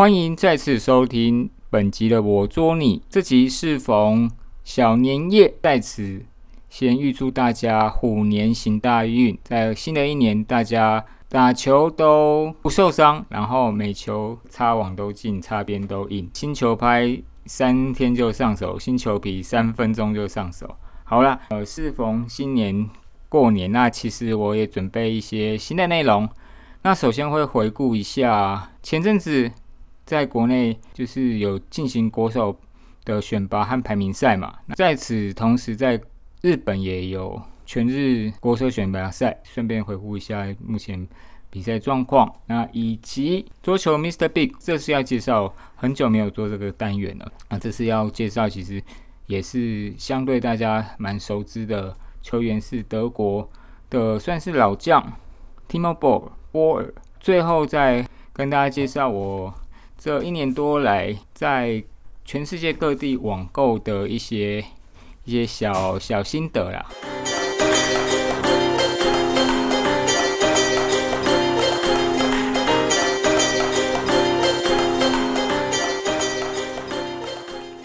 欢迎再次收听本集的我捉你。这集适逢小年夜，在此先预祝大家虎年行大运，在新的一年大家打球都不受伤，然后每球擦网都进，擦边都硬，新球拍三天就上手，新球皮三分钟就上手。好了，呃，适逢新年过年，那其实我也准备一些新的内容。那首先会回顾一下前阵子。在国内就是有进行国手的选拔和排名赛嘛，在此同时在日本也有全日国手选拔赛，顺便回顾一下目前比赛状况。那以及桌球 Mr. Big，这是要介绍很久没有做这个单元了那，这是要介绍其实也是相对大家蛮熟知的球员，是德国的算是老将 Timo Boll 波尔。最后再跟大家介绍我。这一年多来，在全世界各地网购的一些一些小小心得啦。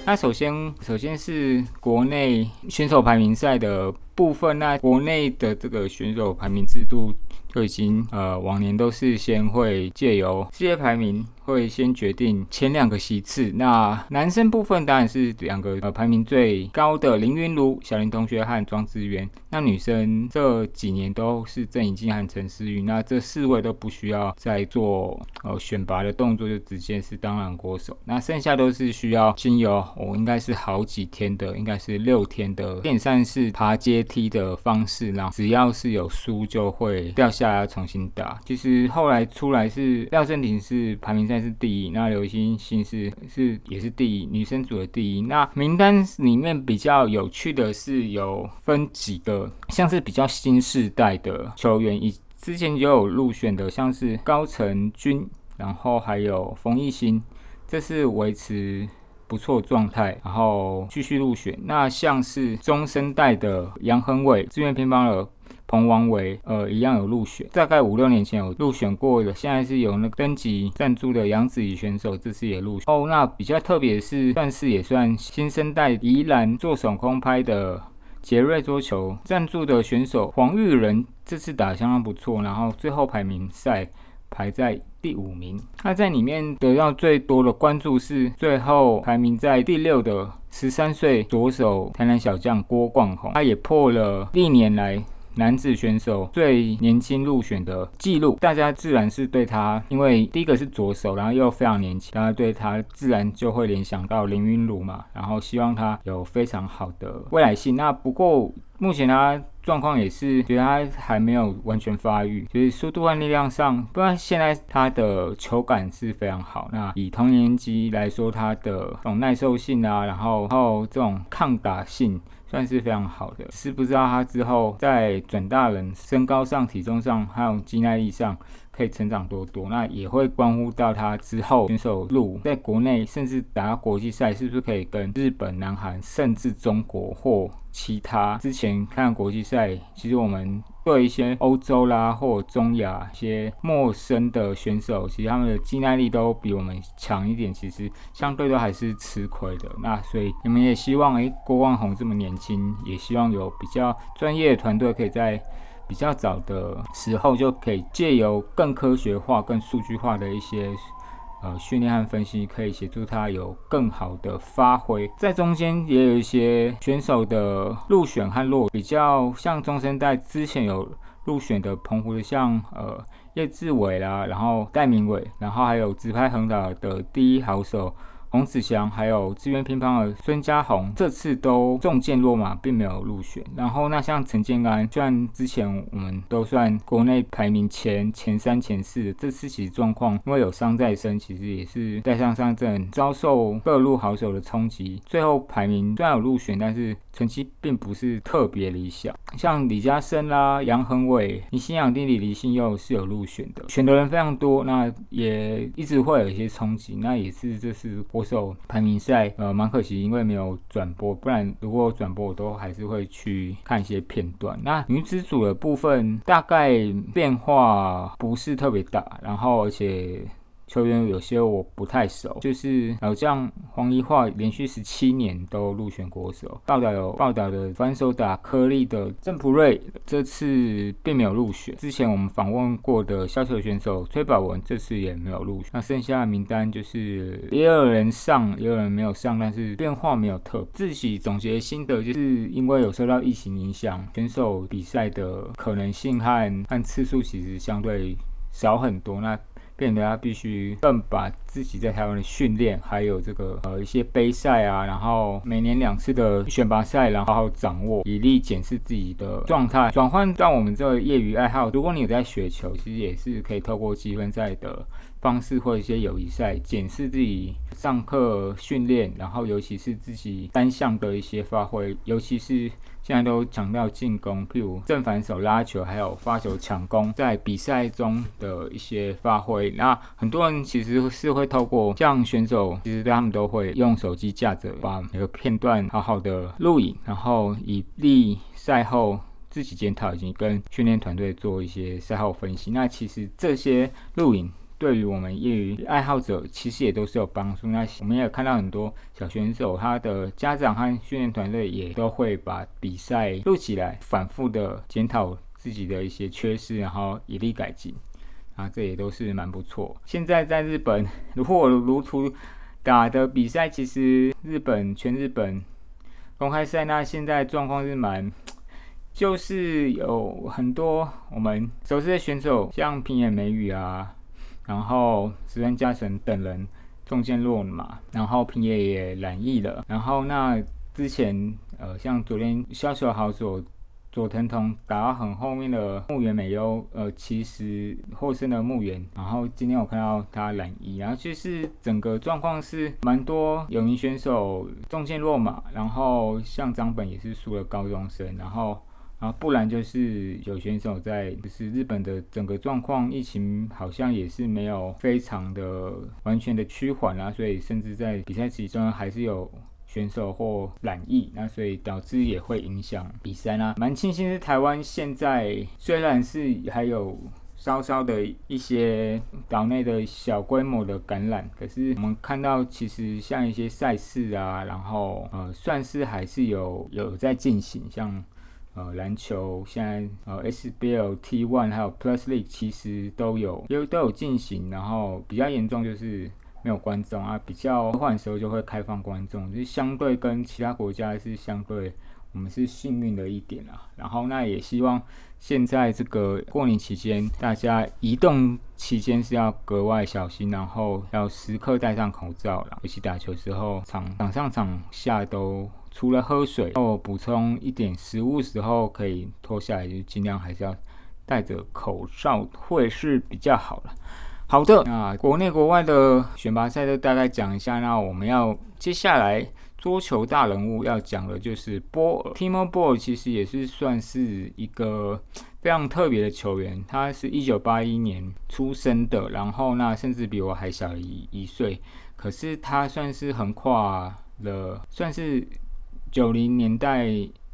那首先，首先是国内选手排名赛的部分。那国内的这个选手排名制度。就已经呃，往年都是先会借由世界排名会先决定前两个席次。那男生部分当然是两个呃排名最高的林云儒、小林同学和庄智渊。那女生这几年都是郑怡静和陈思雨。那这四位都不需要再做呃选拔的动作，就直接是当然国手。那剩下都是需要经由我应该是好几天的，应该是六天的电扇式爬阶梯的方式，然后只要是有输就会掉下。来重新打。其实后来出来是廖振廷是排名在是第一，那刘星星是是也是第一，女生组的第一。那名单里面比较有趣的是有分几个，像是比较新世代的球员，以之前也有入选的，像是高成军，然后还有冯艺兴，这是维持不错状态，然后继续入选。那像是中生代的杨恒伟，志愿乒乓了。彭王伟，呃，一样有入选，大概五六年前有入选过的，现在是有那个登记赞助的杨子怡选手，这次也入选。哦，那比较特别是，算是也算新生代宜兰做手空拍的杰瑞桌球赞助的选手黄玉仁，这次打相当不错，然后最后排名赛排在第五名。那在里面得到最多的关注是最后排名在第六的十三岁左手台南小将郭冠宏，他也破了历年来。男子选手最年轻入选的记录，大家自然是对他，因为第一个是左手，然后又非常年轻，大家对他自然就会联想到林云儒嘛，然后希望他有非常好的未来性。那不过目前他状况也是觉得他还没有完全发育，就是速度和力量上，不然现在他的球感是非常好。那以同年级来说，他的这种耐受性啊，然后然后这种抗打性。算是非常好的，是不知道他之后在转大人身高上、体重上，还有肌耐力上可以成长多多，那也会关乎到他之后选手路在国内甚至打国际赛，是不是可以跟日本、南韩甚至中国或其他之前看国际赛，其实我们。对一些欧洲啦或中亚一些陌生的选手，其实他们的肌耐力都比我们强一点，其实相对都还是吃亏的。那所以你们也希望，诶，郭万宏这么年轻，也希望有比较专业的团队，可以在比较早的时候就可以借由更科学化、更数据化的一些。呃，训练和分析可以协助他有更好的发挥，在中间也有一些选手的入选和落，比较像中生代之前有入选的澎湖的，像呃叶志伟啦，然后戴明伟，然后还有直拍横打的第一好手。王子祥还有资源乒乓的孙家宏，这次都中箭落马，并没有入选。然后那像陈建安，虽然之前我们都算国内排名前前三、前四，这次其实状况因为有伤在身，其实也是带上上阵，遭受各路好手的冲击，最后排名虽然有入选，但是成绩并不是特别理想。像李嘉生啦、杨恒伟、你新养弟弟李信佑是有入选的，选的人非常多，那也一直会有一些冲击，那也是这次国手排名赛，呃，蛮可惜，因为没有转播，不然如果转播，我都还是会去看一些片段。那女子组的部分大概变化不是特别大，然后而且球员有些我不太熟，就是老将黄一化连续十七年都入选国手。报道有报道的反手打颗粒的郑普瑞，这次并没有入选。之前我们访问过的削球选手崔宝文，这次也没有入选。那剩下的名单就是也有人上，也有人没有上，但是变化没有特。自己总结心得，就是因为有受到疫情影响，选手比赛的可能性和和次数其实相对少很多。那变得他必须更把自己在台湾的训练，还有这个呃一些杯赛啊，然后每年两次的选拔赛，然后好好掌握，以力检视自己的状态。转换到我们这个业余爱好，如果你有在雪球，其实也是可以透过积分赛的方式或一些友谊赛，检视自己上课训练，然后尤其是自己单项的一些发挥，尤其是。现在都强调进攻，譬如正反手拉球，还有发球抢攻，在比赛中的一些发挥。那很多人其实是会透过像选手，其实他们都会用手机架着，把每个片段好好的录影，然后以利赛后自己检讨，以及跟训练团队做一些赛后分析。那其实这些录影。对于我们业余爱好者，其实也都是有帮助。那我们也看到很多小选手，他的家长和训练团队也都会把比赛录起来，反复的检讨自己的一些缺失，然后以力改进。啊，这也都是蛮不错。现在在日本如火如图打的比赛，其实日本全日本公开赛，那现在状况是蛮，就是有很多我们熟悉的选手，像平野美宇啊。然后石川佳纯等人中箭落马，然后平野也染疫了。然后那之前呃，像昨天消息好佐佐藤瞳打到很后面的木原美优，呃，其实获胜的木原。然后今天我看到他染疫，然后就是整个状况是蛮多有名选手中箭落马，然后像张本也是输了高中生，然后。然后不然就是有选手在，就是日本的整个状况，疫情好像也是没有非常的完全的趋缓啊，所以甚至在比赛其中还是有选手或染疫，那所以导致也会影响比赛啦。蛮庆幸是台湾现在虽然是还有稍稍的一些岛内的小规模的感染，可是我们看到其实像一些赛事啊，然后呃算是还是有有在进行，像。呃，篮球现在呃，SBL T1 还有 Plus League 其实都有，有都有进行。然后比较严重就是没有观众啊，比较换的时候就会开放观众，就是相对跟其他国家是相对我们是幸运的一点啊。然后那也希望现在这个过年期间，大家移动期间是要格外小心，然后要时刻戴上口罩啦。尤其打球时候，场场上场下都。除了喝水，然后补充一点食物时候可以脱下来，就尽量还是要戴着口罩，会是比较好了。好的，那国内国外的选拔赛就大概讲一下。那我们要接下来桌球大人物要讲的就是波尔，Timo b o l 其实也是算是一个非常特别的球员。他是一九八一年出生的，然后那甚至比我还小一一岁，可是他算是横跨了，算是。九零年代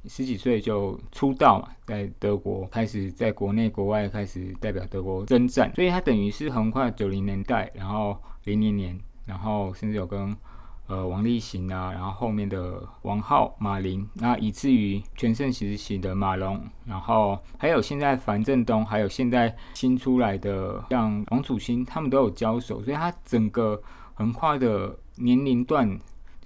十几岁就出道嘛，在德国开始在国内国外开始代表德国征战，所以他等于是横跨九零年代，然后零零年，然后甚至有跟呃王励行啊，然后后面的王浩、马林，那以至于全盛时期的马龙，然后还有现在樊振东，还有现在新出来的像王楚钦，他们都有交手，所以他整个横跨的年龄段，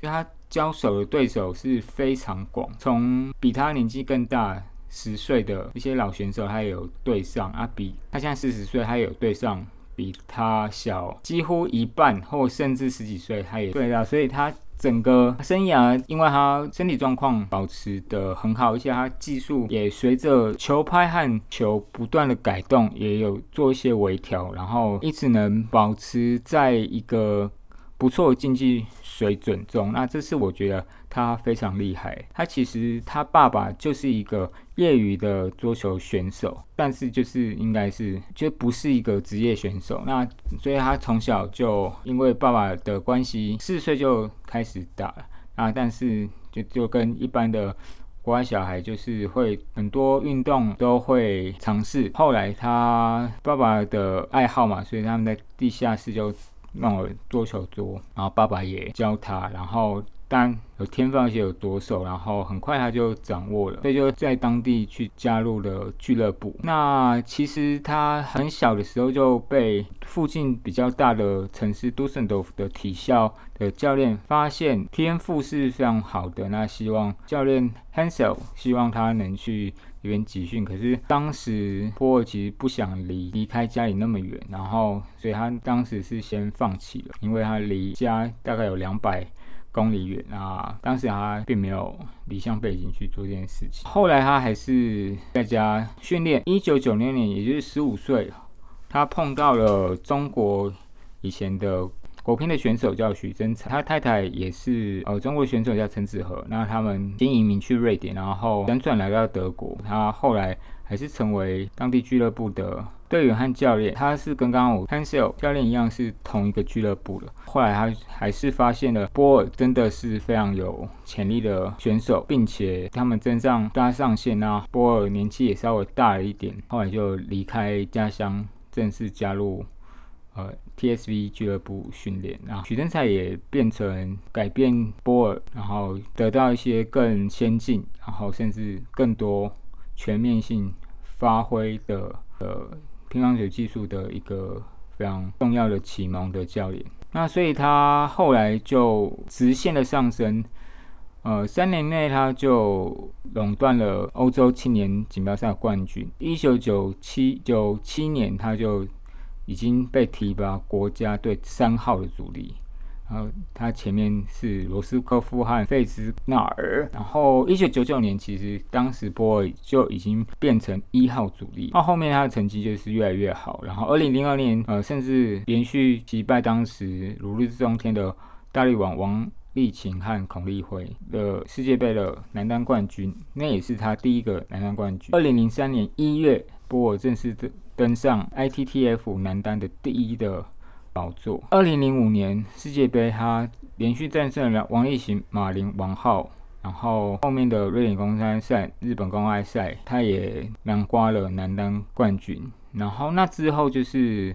就他。交手的对手是非常广，从比他年纪更大十岁的一些老选手，他也有对上啊，比他现在四十岁，他有对上比他小几乎一半或甚至十几岁，他也对到，所以他整个生涯，因为他身体状况保持的很好，而且他技术也随着球拍和球不断的改动，也有做一些微调，然后一直能保持在一个。不错的竞技水准中，那这是我觉得他非常厉害。他其实他爸爸就是一个业余的桌球选手，但是就是应该是就不是一个职业选手。那所以他从小就因为爸爸的关系，四岁就开始打了啊。但是就就跟一般的国外小孩，就是会很多运动都会尝试。后来他爸爸的爱好嘛，所以他们在地下室就。让我做球桌，然后爸爸也教他，然后。但有天分而且有多手，然后很快他就掌握了，所以就在当地去加入了俱乐部。那其实他很小的时候就被附近比较大的城市杜森多夫的体校的教练发现天赋是非常好的，那希望教练 Hansel 希望他能去那边集训。可是当时波尔其实不想离离开家里那么远，然后所以他当时是先放弃了，因为他离家大概有两百。公里远啊！当时他并没有离乡背景去做这件事情。后来他还是在家训练。一九九六年，也就是十五岁，他碰到了中国以前的国乒的选手叫许真才，他太太也是呃中国选手叫陈子和。那他们先移民去瑞典，然后辗转来到德国。他后来还是成为当地俱乐部的。队员和教练，他是跟刚刚我 Hansel 教练一样，是同一个俱乐部的。后来他还是发现了波尔真的是非常有潜力的选手，并且他们真上搭上线啊。波尔年纪也稍微大了一点，后来就离开家乡，正式加入呃 TSV 俱乐部训练。然后许真才也变成改变波尔，然后得到一些更先进，然后甚至更多全面性发挥的呃。乒乓球技术的一个非常重要的启蒙的教练，那所以他后来就直线的上升，呃，三年内他就垄断了欧洲青年锦标赛冠军。一九九七九七年，他就已经被提拔国家队三号的主力。然后他前面是罗斯科夫和费兹纳尔，然后一九九九年其实当时波尔就已经变成一号主力，到后面他的成绩就是越来越好，然后二零零二年呃甚至连续击败当时如日中天的大力王王励勤和孔立辉的世界杯的男单冠军，那也是他第一个男单冠军。二零零三年一月，波尔正式的登上 ITTF 男单的第一的。宝座。二零零五年世界杯，他连续战胜了王励勤、马林、王浩，然后后面的瑞典公开赛、日本公开赛，他也囊括了男单冠军。然后那之后就是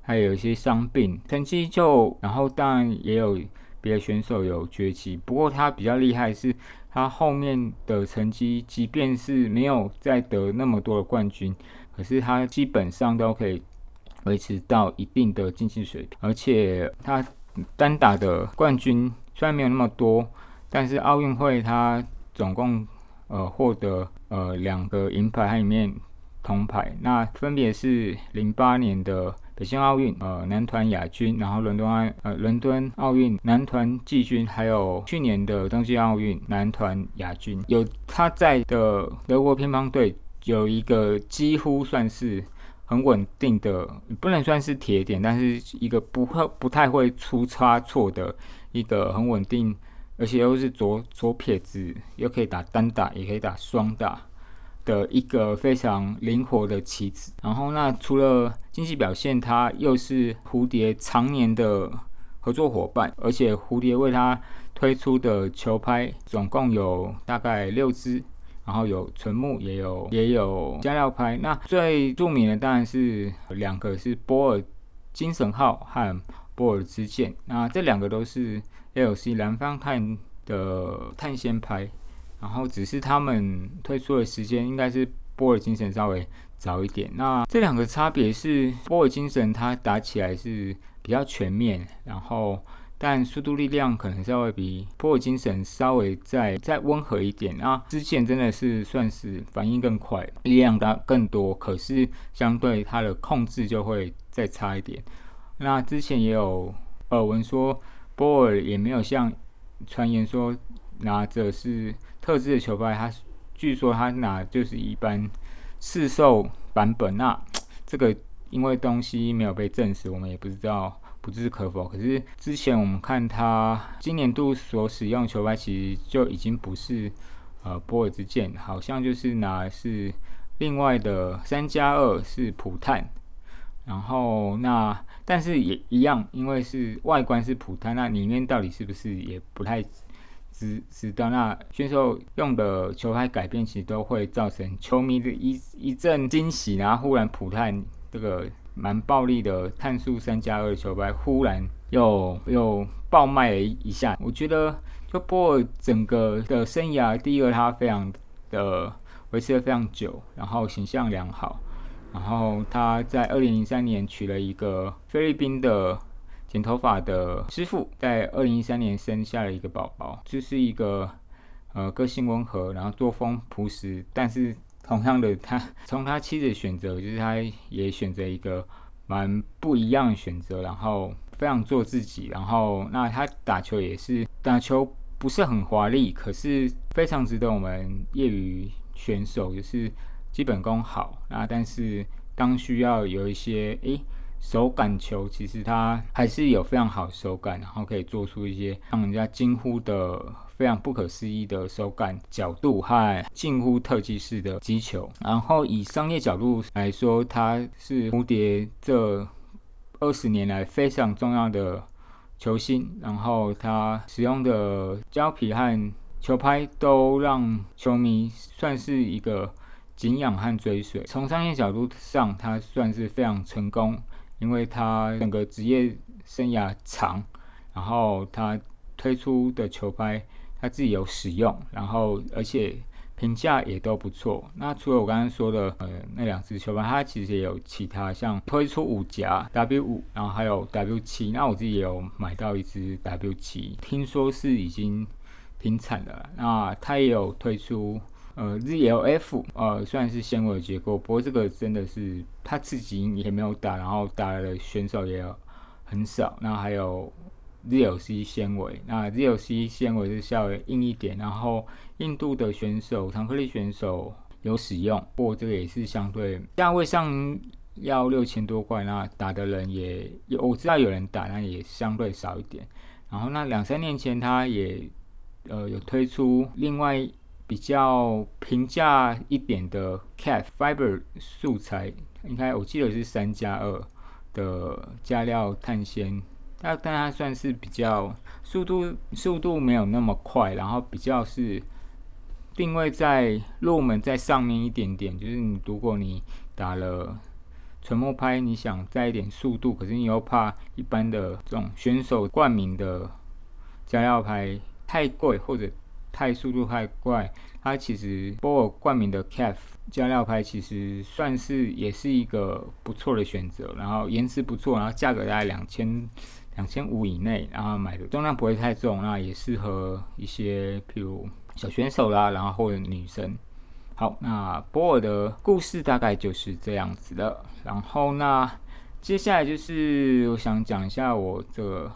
还有一些伤病，成绩就，然后当然也有别的选手有崛起，不过他比较厉害是，他后面的成绩，即便是没有再得那么多的冠军，可是他基本上都可以。维持到一定的竞技水平，而且他单打的冠军虽然没有那么多，但是奥运会他总共呃获得呃两个银牌和一面铜牌，那分别是零八年的北京奥运呃男团亚军，然后伦敦奥呃伦敦奥运男团季军，还有去年的东京奥运男团亚军。有他在的德国乒乓队有一个几乎算是。很稳定的，不能算是铁点，但是一个不会不太会出差错的一个很稳定，而且又是左左撇子，又可以打单打，也可以打双打的一个非常灵活的棋子。然后那除了竞技表现，他又是蝴蝶常年的合作伙伴，而且蝴蝶为他推出的球拍总共有大概六支。然后有纯木，也有也有加料拍。那最著名的当然是两个是波尔精神号和波尔之剑。那这两个都是 LC 蓝方碳的碳纤拍。然后只是他们推出的时间应该是波尔精神稍微早一点。那这两个差别是波尔精神它打起来是比较全面，然后。但速度力量可能稍微比波尔精神稍微再再温和一点啊，之前真的是算是反应更快，力量大更多，可是相对它的控制就会再差一点。那之前也有耳闻说波尔也没有像传言说拿着是特制的球拍，他据说他拿就是一般市售版本，那这个因为东西没有被证实，我们也不知道。不置可否。可是之前我们看他今年度所使用球拍，其实就已经不是呃波尔之剑，好像就是拿是另外的三加二是普碳，然后那但是也一样，因为是外观是普碳，那里面到底是不是也不太知知道。那选手用的球拍改变，其实都会造成球迷的一一阵惊喜，然后忽然普碳这个蛮暴力的碳素三加二球拍，忽然又又爆卖了一下。我觉得就波尔整个的生涯，第一个他非常的维持的非常久，然后形象良好，然后他在二零零三年娶了一个菲律宾的剪头发的师傅，在二零一三年生下了一个宝宝，就是一个呃个性温和，然后作风朴实，但是。同样的，他从他妻子选择，就是他也选择一个蛮不一样的选择，然后非常做自己，然后那他打球也是打球不是很华丽，可是非常值得我们业余选手就是基本功好，那但是当需要有一些诶手感球，其实他还是有非常好的手感，然后可以做出一些让人家惊呼的。非常不可思议的手感角度和近乎特技式的击球，然后以商业角度来说，它是蝴蝶这二十年来非常重要的球星。然后他使用的胶皮和球拍都让球迷算是一个敬仰和追随。从商业角度上，他算是非常成功，因为他整个职业生涯长，然后他推出的球拍。他自己有使用，然后而且评价也都不错。那除了我刚刚说的呃那两只球拍，它其实也有其他，像推出五夹 W 五，然后还有 W 七。那我自己也有买到一只 W 七，听说是已经停产了。那它也有推出呃 ZLF，呃虽然是纤维结构，不过这个真的是他自己也没有打，然后打的选手也很少。那还有。ZLC 纤维，那 ZLC 纤维是稍微硬一点，然后印度的选手、长克力选手有使用，过这个也是相对价位上要六千多块，那打的人也有，我知道有人打，那也相对少一点。然后那两三年前，他也呃有推出另外比较平价一点的 Cat Fiber 素材，应该我记得是三加二的加料碳纤。那但它算是比较速度速度没有那么快，然后比较是定位在入门在上面一点点，就是你如果你打了纯木拍，你想再一点速度，可是你又怕一般的这种选手冠名的加料拍太贵或者太速度太快，它其实波尔冠名的 CAF 加料拍其实算是也是一个不错的选择，然后颜值不错，然后价格大概两千。两千五以内，然后买的重量不会太重，那也适合一些譬如小选手啦，然后或者女生。好，那波尔的故事大概就是这样子的。然后那接下来就是我想讲一下我这个。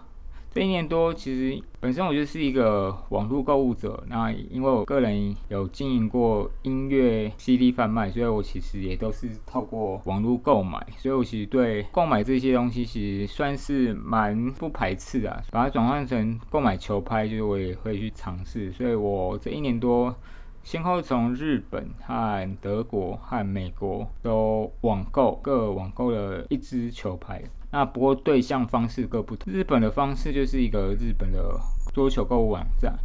这一年多，其实本身我就是一个网络购物者。那因为我个人有经营过音乐 CD 贩卖，所以我其实也都是透过网络购买。所以我其实对购买这些东西，其实算是蛮不排斥啊。把它转换成购买球拍，就是我也会去尝试。所以我这一年多，先后从日本和德国和美国都网购各网购了一支球拍。那不过对象方式各不同。日本的方式就是一个日本的桌球购物网站，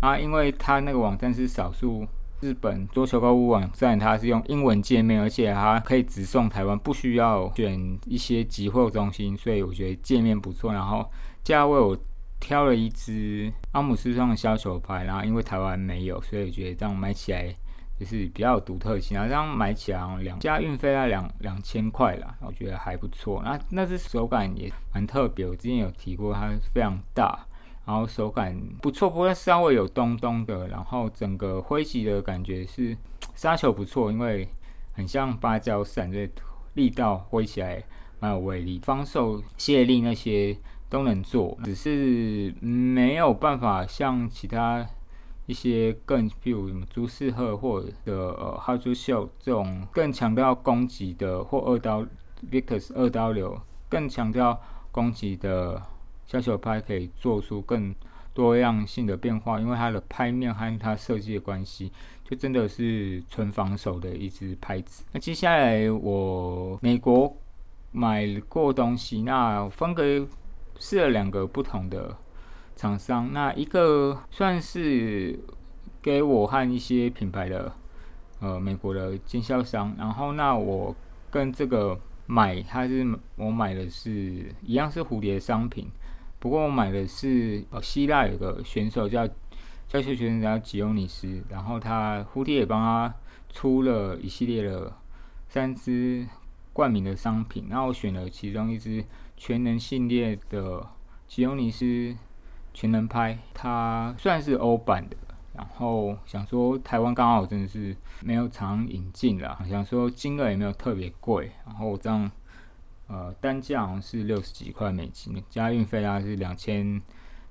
啊，因为它那个网站是少数日本桌球购物网站，它是用英文界面，而且它可以直送台湾，不需要选一些集货中心，所以我觉得界面不错。然后价位我挑了一支阿姆斯壮的削球拍，然后因为台湾没有，所以我觉得这样买起来。就是比较有独特性啊，这样买起来两加运费要两两千块啦，我觉得还不错。那那只手感也蛮特别，我之前有提过，它非常大，然后手感不错，不过稍微有咚咚的，然后整个挥击的感觉是杀球不错，因为很像芭蕉扇，所以力道挥起来蛮有威力，防守卸力那些都能做，只是没有办法像其他。一些更，譬如什么朱世赫或者呃哈朱秀这种更强调攻击的，或二刀 Victor's 二刀流更强调攻击的削球拍，可以做出更多样性的变化，因为它的拍面和它设计的关系，就真的是纯防守的一支拍子。那接下来我美国买过东西，那分给试了两个不同的。厂商那一个算是给我和一些品牌的呃美国的经销商，然后那我跟这个买，它是我买的是一样是蝴蝶商品，不过我买的是呃希腊有个选手叫教学选手叫吉欧尼斯，然后他蝴蝶也帮他出了一系列的三支冠名的商品，然后我选了其中一支全能系列的吉欧尼斯。全能拍，它算是欧版的。然后想说台湾刚好真的是没有常引进啦，想说金额也没有特别贵，然后这样呃单价好像是六十几块美金，加运费大概是两千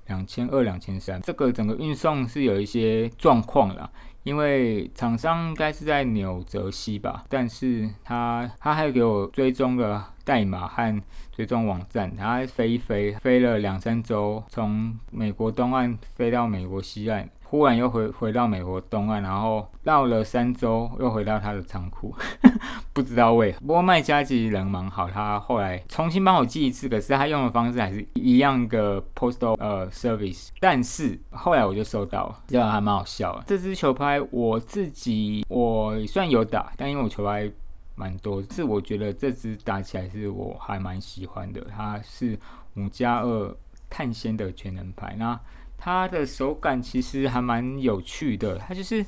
两千二两千三，这个整个运送是有一些状况啦，因为厂商应该是在纽泽西吧，但是他他还给我追踪了代码和追踪网站，他飞一飞飞了两三周，从美国东岸飞到美国西岸。忽然又回回到美国东岸，然后绕了三周，又回到他的仓库，不知道为何。不过卖家其实人蛮好，他后来重新帮我寄一次，可是他用的方式还是一样的 postal 呃 service。但是后来我就收到了，这样还蛮好笑。这支球拍我自己我算有打，但因为我球拍蛮多，是我觉得这支打起来是我还蛮喜欢的。它是五加二碳纤的全能牌，那。它的手感其实还蛮有趣的，它就是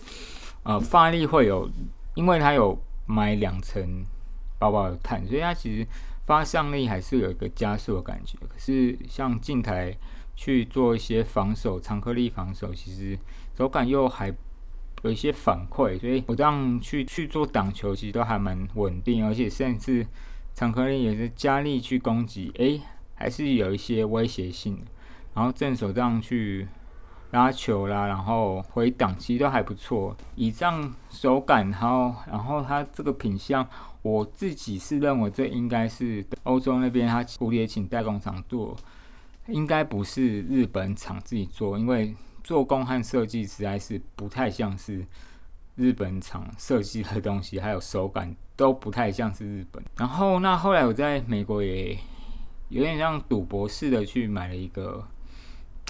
呃发力会有，因为它有买两层薄薄的碳，所以它其实发上力还是有一个加速的感觉。可是像近台去做一些防守、长颗粒防守，其实手感又还有一些反馈，所以我这样去去做挡球，其实都还蛮稳定，而且甚至长颗粒也是加力去攻击，诶，还是有一些威胁性的。然后正手这样去拉球啦，然后回挡其实都还不错。以这样手感，然后然后它这个品相，我自己是认为这应该是欧洲那边它蝴蝶请代工厂做，应该不是日本厂自己做，因为做工和设计实在是不太像是日本厂设计的东西，还有手感都不太像是日本。然后那后来我在美国也有点像赌博似的去买了一个。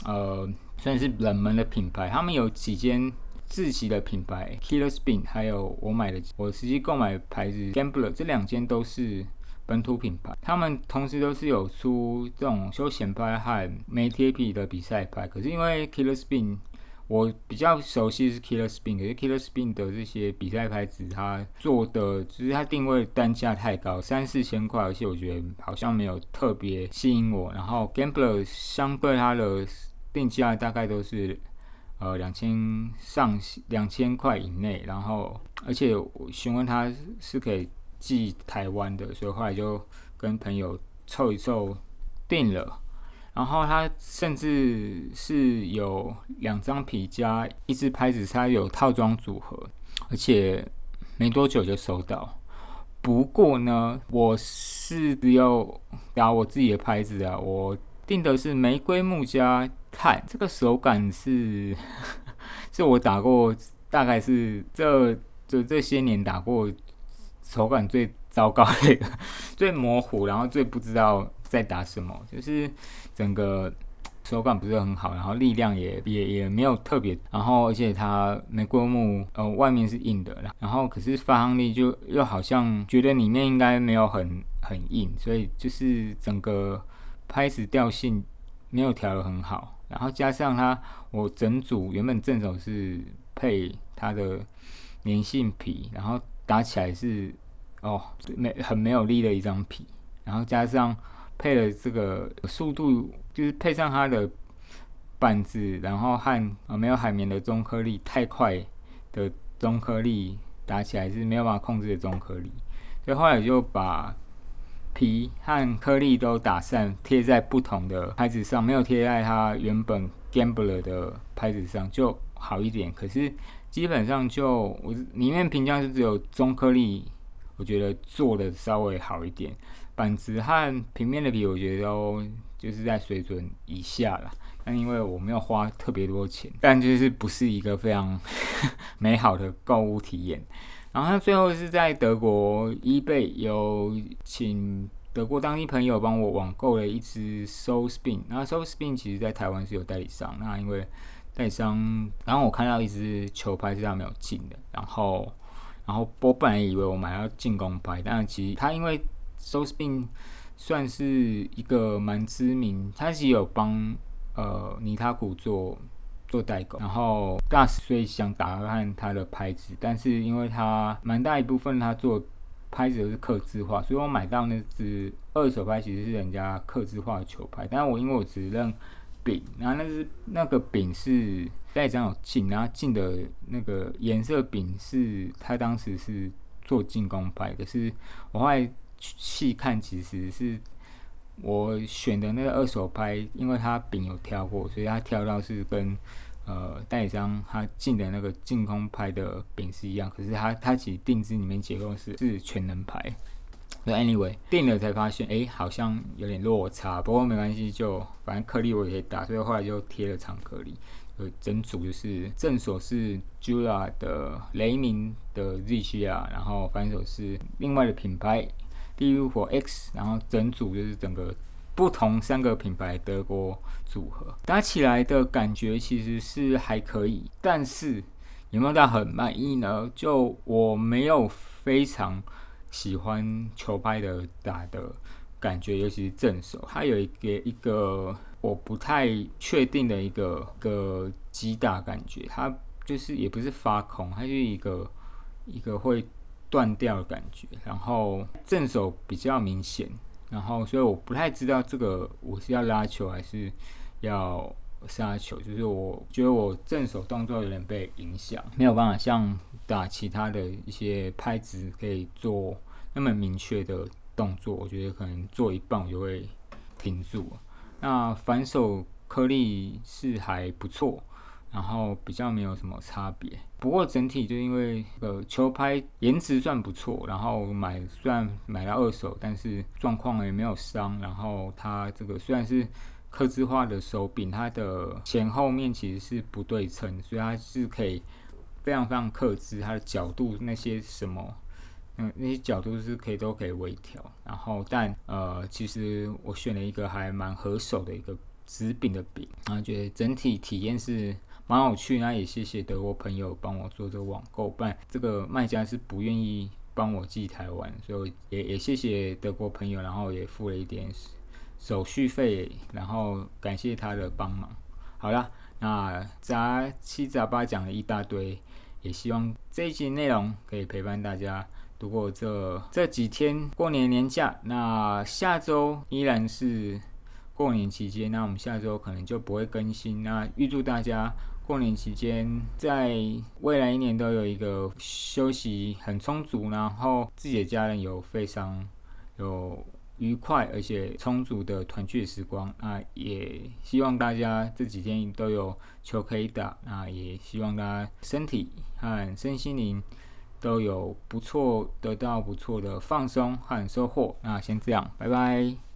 呃，算是冷门的品牌，他们有几间自己的品牌，Killer Spin，还有我买的我实际购买牌子 Gambler，这两间都是本土品牌。他们同时都是有出这种休闲拍和没贴皮的比赛拍。可是因为 Killer Spin，我比较熟悉是 Killer Spin，可是 Killer Spin 的这些比赛牌子，它做的只是它定位单价太高，三四千块，而且我觉得好像没有特别吸引我。然后 Gambler 相对它的定价大概都是呃两千上两千块以内，然后而且我询问他是可以寄台湾的，所以后来就跟朋友凑一凑定了。然后他甚至是有两张皮加一支拍子，它有套装组合，而且没多久就收到。不过呢，我是只有打我自己的拍子啊，我订的是玫瑰木加。看这个手感是，是我打过，大概是这这这些年打过手感最糟糕的一个，最模糊，然后最不知道在打什么，就是整个手感不是很好，然后力量也也也没有特别，然后而且它玫瑰木呃外面是硬的，然后可是发行力就又好像觉得里面应该没有很很硬，所以就是整个拍子调性没有调的很好。然后加上它，我整组原本正手是配它的粘性皮，然后打起来是哦没很没有力的一张皮，然后加上配了这个速度，就是配上它的板子，然后和啊没有海绵的中颗粒太快的中颗粒打起来是没有办法控制的中颗粒，所以后来就把。皮和颗粒都打散，贴在不同的拍子上，没有贴在它原本 Gambler 的拍子上就好一点。可是基本上就我里面评价是只有中颗粒，我觉得做的稍微好一点。板子和平面的皮，我觉得都就是在水准以下了。但因为我没有花特别多钱，但就是不是一个非常 美好的购物体验。然后他最后是在德国 eBay 有请德国当地朋友帮我网购了一支 Soul Spin，那 Soul Spin 其实在台湾是有代理商，那因为代理商，然后我看到一支球拍是他没有进的，然后，然后我本来以为我买到进攻拍，但其实他因为 s o s p i n 算是一个蛮知名，他是有帮呃尼塔古做做代购，然后大师所以想打看他的拍子，但是因为他蛮大一部分他做拍子都是刻字化，所以我买到那只二手拍其实是人家刻字化的球拍，但是我因为我只认柄，然后那只那个柄是盖章有进，然后进的那个颜色柄是他当时是做进攻拍，可是我后来。细看其实是我选的那个二手拍，因为它柄有挑过，所以它挑到是跟呃代章它进的那个净空拍的柄是一样。可是它它其实定制里面结构是是全能拍。所以 anyway 定了才发现，哎，好像有点落差。不过没关系，就反正颗粒我也可以打，所以后来就贴了长颗粒。呃，整组就是正手是 Jula 的雷鸣的 Z 啊，然后反手是另外的品牌。D U 或 X，然后整组就是整个不同三个品牌德国组合打起来的感觉其实是还可以，但是有没有到很满意呢？就我没有非常喜欢球拍的打的感觉，尤其是正手，它有一个一个我不太确定的一个一个击打感觉，它就是也不是发空，它是一个一个会。断掉的感觉，然后正手比较明显，然后所以我不太知道这个我是要拉球还是要杀球，就是我觉得我正手动作有点被影响，没有办法像打其他的一些拍子可以做那么明确的动作，我觉得可能做一半我就会停住。那反手颗粒是还不错。然后比较没有什么差别，不过整体就因为呃球拍颜值算不错，然后买虽然买了二手，但是状况也没有伤。然后它这个虽然是刻字化的手柄，它的前后面其实是不对称，所以它是可以非常非常克制它的角度那些什么，嗯那些角度是可以都可以微调。然后但呃其实我选了一个还蛮合手的一个直柄的柄，然后觉得整体体验是。蛮有趣，那也谢谢德国朋友帮我做这个网购，不然这个卖家是不愿意帮我寄台湾，所以也也谢谢德国朋友，然后也付了一点手续费，然后感谢他的帮忙。好了，那杂七杂八讲了一大堆，也希望这一集内容可以陪伴大家度过这这几天过年年假。那下周依然是过年期间，那我们下周可能就不会更新。那预祝大家。过年期间，在未来一年都有一个休息很充足，然后自己的家人有非常有愉快而且充足的团聚时光。那也希望大家这几天都有球可以打。那也希望大家身体和身心灵都有不错，得到不错的放松和收获。那先这样，拜拜。